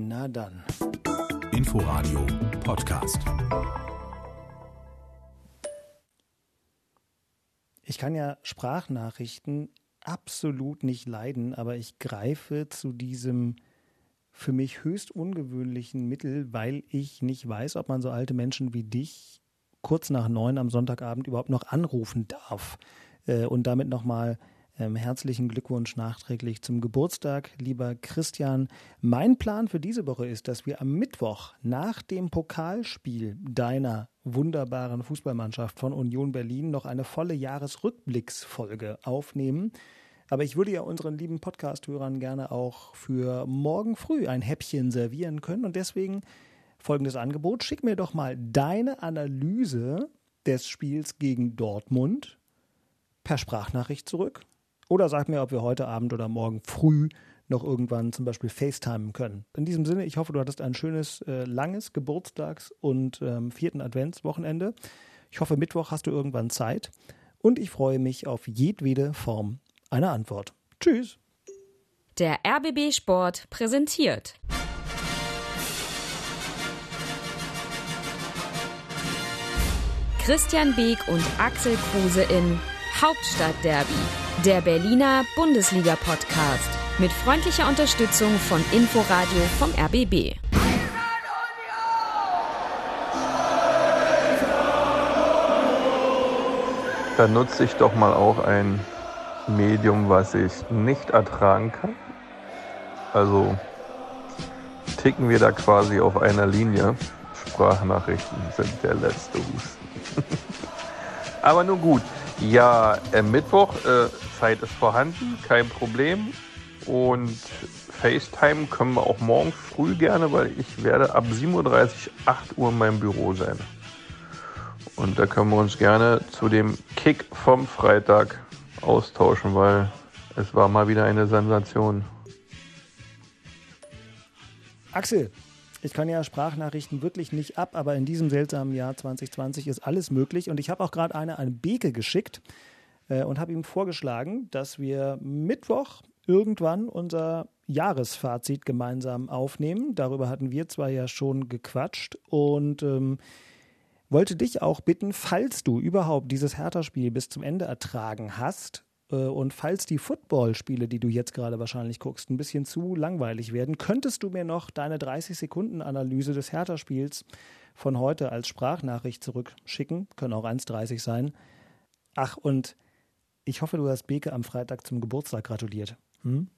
Na dann. Inforadio Podcast. Ich kann ja Sprachnachrichten absolut nicht leiden, aber ich greife zu diesem für mich höchst ungewöhnlichen Mittel, weil ich nicht weiß, ob man so alte Menschen wie dich kurz nach neun am Sonntagabend überhaupt noch anrufen darf. Äh, und damit nochmal ähm, herzlichen Glückwunsch nachträglich zum Geburtstag, lieber Christian. Mein Plan für diese Woche ist, dass wir am Mittwoch nach dem Pokalspiel deiner wunderbaren Fußballmannschaft von Union Berlin noch eine volle Jahresrückblicksfolge aufnehmen. Aber ich würde ja unseren lieben Podcast-Hörern gerne auch für morgen früh ein Häppchen servieren können. Und deswegen folgendes Angebot. Schick mir doch mal deine Analyse des Spiels gegen Dortmund per Sprachnachricht zurück. Oder sag mir, ob wir heute Abend oder morgen früh noch irgendwann zum Beispiel FaceTime können. In diesem Sinne, ich hoffe, du hattest ein schönes, äh, langes Geburtstags- und ähm, vierten Adventswochenende. Ich hoffe, Mittwoch hast du irgendwann Zeit. Und ich freue mich auf jedwede Form einer Antwort. Tschüss. Der RBB Sport präsentiert. Christian Beek und Axel Kruse in Hauptstadtderby, der Berliner Bundesliga-Podcast mit freundlicher Unterstützung von Inforadio vom RBB. Da nutze ich doch mal auch ein Medium, was ich nicht ertragen kann. Also ticken wir da quasi auf einer Linie. Sprachnachrichten sind der letzte Husten. Aber nun gut. Ja, äh, Mittwoch, äh, Zeit ist vorhanden, kein Problem. Und FaceTime können wir auch morgen früh gerne, weil ich werde ab 7.30 Uhr, 8 Uhr in meinem Büro sein. Und da können wir uns gerne zu dem Kick vom Freitag austauschen, weil es war mal wieder eine Sensation. Axel, ich kann ja Sprachnachrichten wirklich nicht ab, aber in diesem seltsamen Jahr 2020 ist alles möglich. Und ich habe auch gerade eine an Beke geschickt äh, und habe ihm vorgeschlagen, dass wir Mittwoch irgendwann unser Jahresfazit gemeinsam aufnehmen. Darüber hatten wir zwar ja schon gequatscht und ähm, wollte dich auch bitten, falls du überhaupt dieses Hertha-Spiel bis zum Ende ertragen hast äh, und falls die Football-Spiele, die du jetzt gerade wahrscheinlich guckst, ein bisschen zu langweilig werden, könntest du mir noch deine 30-Sekunden-Analyse des Hertha-Spiels von heute als Sprachnachricht zurückschicken. Können auch 1,30 sein. Ach, und ich hoffe, du hast Beke am Freitag zum Geburtstag gratuliert. Hm?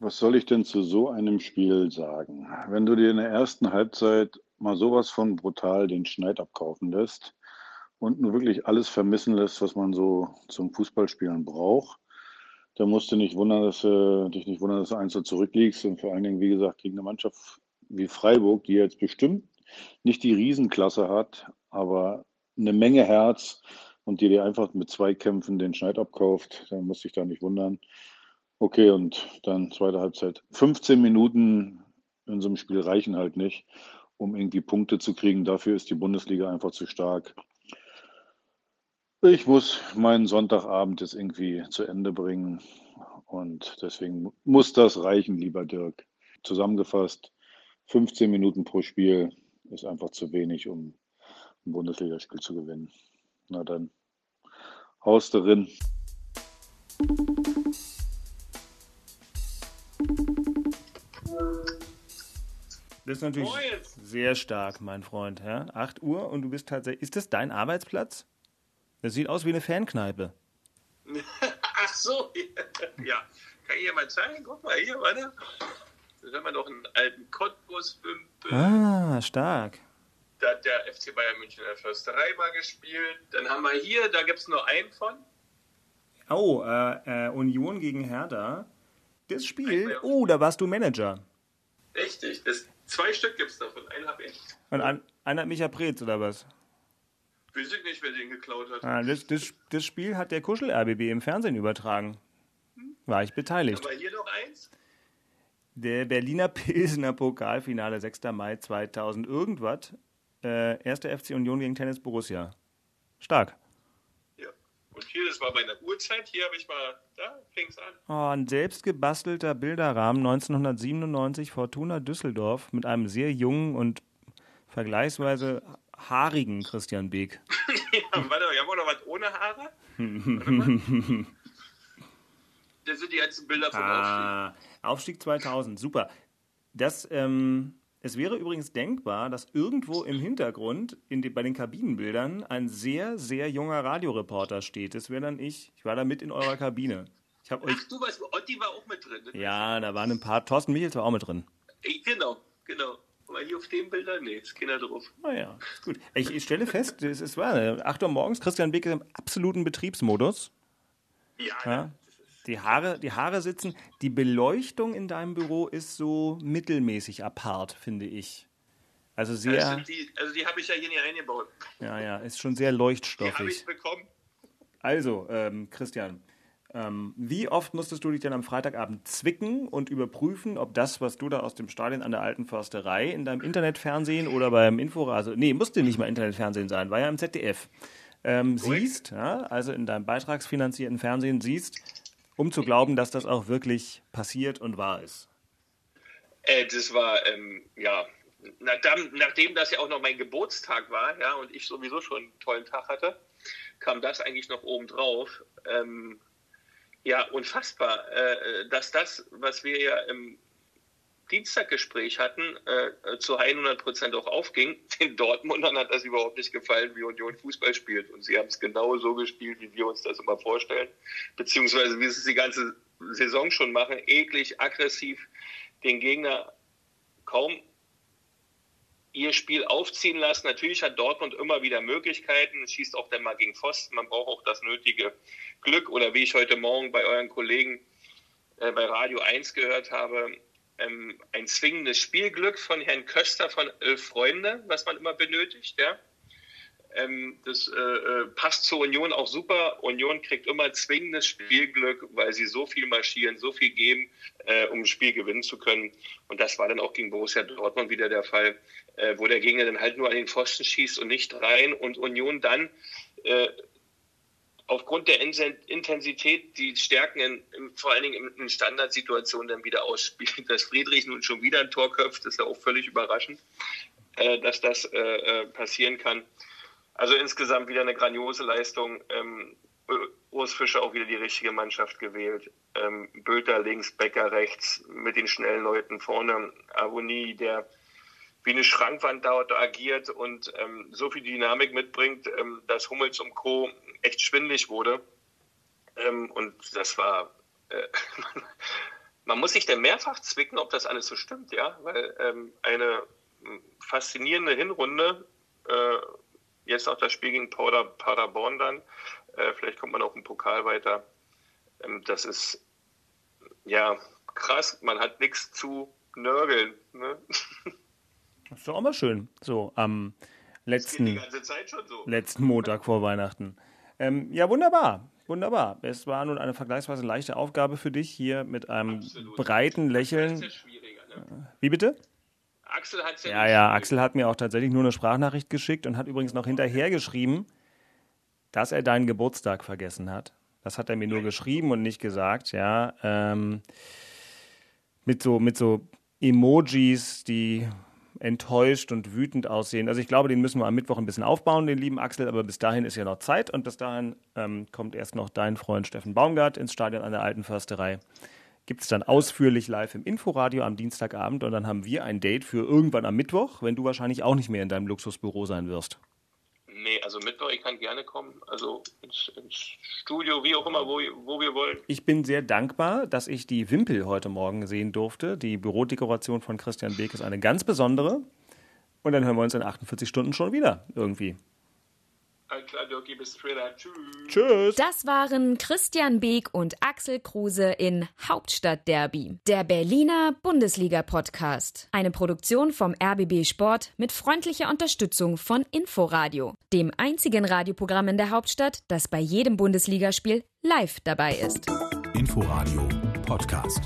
Was soll ich denn zu so einem Spiel sagen? Wenn du dir in der ersten Halbzeit mal sowas von brutal den Schneid abkaufen lässt und nur wirklich alles vermissen lässt, was man so zum Fußballspielen braucht, dann musst du nicht wundern, dass äh, dich nicht wundern, dass du eins so zurückliegst und vor allen Dingen, wie gesagt, gegen eine Mannschaft wie Freiburg, die jetzt bestimmt nicht die Riesenklasse hat, aber eine Menge Herz und die dir einfach mit zwei Kämpfen den Schneid abkauft, dann musst du dich da nicht wundern. Okay, und dann zweite Halbzeit. 15 Minuten in so einem Spiel reichen halt nicht um irgendwie Punkte zu kriegen. Dafür ist die Bundesliga einfach zu stark. Ich muss meinen Sonntagabend jetzt irgendwie zu Ende bringen und deswegen muss das reichen, lieber Dirk. Zusammengefasst, 15 Minuten pro Spiel ist einfach zu wenig, um ein Bundesligaspiel zu gewinnen. Na dann, haust darin. Das ist natürlich sehr stark, mein Freund. Ja? 8 Uhr und du bist tatsächlich. Ist das dein Arbeitsplatz? Das sieht aus wie eine Fankneipe. Ach so, ja. Kann ich dir mal zeigen? Guck mal hier, warte. Da haben wir noch einen alten Cottbus-Wimpel. Ah, stark. Da hat der FC Bayern München in der Försterei mal gespielt. Dann haben wir hier, da gibt es nur einen von. Oh, äh, äh, Union gegen Hertha. Das Spiel, oh, da warst du Manager. Richtig, das Zwei Stück gibt es davon, einen habe ich. Und ein, einer hat Micha Preetz, oder was? Weiß ich nicht, wer den geklaut hat. Ah, das, das, das Spiel hat der Kuschel-RBB im Fernsehen übertragen. War ich beteiligt. Aber hier noch eins? Der Berliner Pilsener Pokalfinale, 6. Mai 2000 irgendwas. Äh, erste FC Union gegen Tennis Borussia. Stark. Ja. Und hier, das war bei einer Uhrzeit, hier habe ich mal, da fing es an. Oh, ein selbstgebastelter Bilderrahmen 1997 Fortuna Düsseldorf mit einem sehr jungen und vergleichsweise haarigen Christian Beek. ja, warte mal, haben wir noch was ohne Haare? Das sind die ganzen Bilder vom Aufstieg. Ah, Aufstieg 2000, super. Das, ähm, es wäre übrigens denkbar, dass irgendwo im Hintergrund in die, bei den Kabinenbildern ein sehr, sehr junger Radioreporter steht. Das wäre dann ich. Ich war da mit in eurer Kabine. Ich euch. Ach, du weißt, Otti war auch mit drin. ne? Ja, da waren ein paar. Thorsten Michels war auch mit drin. Ey, Genau, genau. Aber hier auf dem Bilder, nee, ist keiner drauf. Naja, ist gut. Ich, ich stelle fest, es ist wahr. 8 Uhr morgens, Christian Beek ist im absoluten Betriebsmodus. Ja, Ja. Die Haare, die Haare sitzen. Die Beleuchtung in deinem Büro ist so mittelmäßig apart, finde ich. Also sehr, sind die, also die habe ich ja hier nicht eingebaut. ja, ja, ist schon sehr Die habe leuchtstoffig. ich bekommen. Also, ähm, Christian, ähm, wie oft musstest du dich denn am Freitagabend zwicken und überprüfen, ob das, was du da aus dem Stadion an der alten Försterei in deinem Internetfernsehen oder beim Inforadio, nee, musste nicht mal Internetfernsehen sein, war ja im ZDF, ähm, siehst, ja, also in deinem beitragsfinanzierten Fernsehen siehst, um zu glauben, dass das auch wirklich passiert und wahr ist. Äh, das war, ähm, ja, nachdem, nachdem das ja auch noch mein Geburtstag war, ja, und ich sowieso schon einen tollen Tag hatte, kam das eigentlich noch oben drauf. Ähm, ja, unfassbar, äh, dass das, was wir ja im Dienstaggespräch hatten, äh, zu 100 Prozent auch aufging. Den Dortmundern hat das überhaupt nicht gefallen, wie Union Fußball spielt. Und sie haben es genau so gespielt, wie wir uns das immer vorstellen. Beziehungsweise wie sie es die ganze Saison schon machen. Eklig, aggressiv, den Gegner kaum ihr Spiel aufziehen lassen. Natürlich hat Dortmund immer wieder Möglichkeiten, schießt auch dann mal gegen Pfosten. Man braucht auch das nötige Glück. Oder wie ich heute Morgen bei euren Kollegen äh, bei Radio 1 gehört habe, ähm, ein zwingendes Spielglück von Herrn Köster von Elf Freunde, was man immer benötigt. Ja? Ähm, das äh, äh, passt zur Union auch super. Union kriegt immer zwingendes Spielglück, weil sie so viel marschieren, so viel geben, äh, um ein Spiel gewinnen zu können. Und das war dann auch gegen Borussia Dortmund wieder der Fall, äh, wo der Gegner dann halt nur an den Pfosten schießt und nicht rein und Union dann äh, aufgrund der In- Intensität die Stärken in, in, vor allen Dingen in, Standardsituationen dann wieder ausspielt. Dass Friedrich nun schon wieder ein Tor köpft, ist ja auch völlig überraschend, äh, dass das äh, äh, passieren kann. Also insgesamt wieder eine grandiose Leistung. Ähm, Urs Fischer auch wieder die richtige Mannschaft gewählt. Ähm, Bülter links, Becker rechts, mit den schnellen Leuten vorne. Avoni, der wie eine Schrankwand dort agiert und ähm, so viel Dynamik mitbringt, ähm, dass Hummels und Co. echt schwindlig wurde. Ähm, und das war, äh, man muss sich dann mehrfach zwicken, ob das alles so stimmt, ja, weil ähm, eine faszinierende Hinrunde, äh, jetzt noch das Spiel gegen Pader, Paderborn dann, äh, vielleicht kommt man auch im Pokal weiter. Ähm, das ist ja krass, man hat nichts zu nörgeln. Ne? Das ist doch auch mal schön. So, am letzten, ganze Zeit schon so. letzten Montag vor Weihnachten. Ähm, ja, wunderbar. Wunderbar. Es war nun eine vergleichsweise leichte Aufgabe für dich, hier mit einem Absolut. breiten ja Lächeln. schwieriger, ne? Wie bitte? Axel hat ja, Ja, ja. Axel hat mir auch tatsächlich nur eine Sprachnachricht geschickt und hat übrigens noch hinterher geschrieben, dass er deinen Geburtstag vergessen hat. Das hat er mir nur geschrieben und nicht gesagt, ja. Ähm, mit so, mit so Emojis, die enttäuscht und wütend aussehen. Also ich glaube, den müssen wir am Mittwoch ein bisschen aufbauen, den lieben Axel, aber bis dahin ist ja noch Zeit und bis dahin ähm, kommt erst noch dein Freund Steffen Baumgart ins Stadion an der Alten Försterei. Gibt es dann ausführlich live im Inforadio am Dienstagabend und dann haben wir ein Date für irgendwann am Mittwoch, wenn du wahrscheinlich auch nicht mehr in deinem Luxusbüro sein wirst. Nee, also Mittwoch, ich kann gerne kommen. Also ins, ins Studio, wie auch immer, wo, wo wir wollen. Ich bin sehr dankbar, dass ich die Wimpel heute Morgen sehen durfte. Die Bürodekoration von Christian Beek ist eine ganz besondere. Und dann hören wir uns in 48 Stunden schon wieder irgendwie. Klar, Dirkie, bis später. Tschüss. Tschüss. Das waren Christian Beek und Axel Kruse in Hauptstadtderby, der Berliner Bundesliga-Podcast. Eine Produktion vom RBB Sport mit freundlicher Unterstützung von Inforadio, dem einzigen Radioprogramm in der Hauptstadt, das bei jedem Bundesligaspiel live dabei ist. Inforadio Podcast.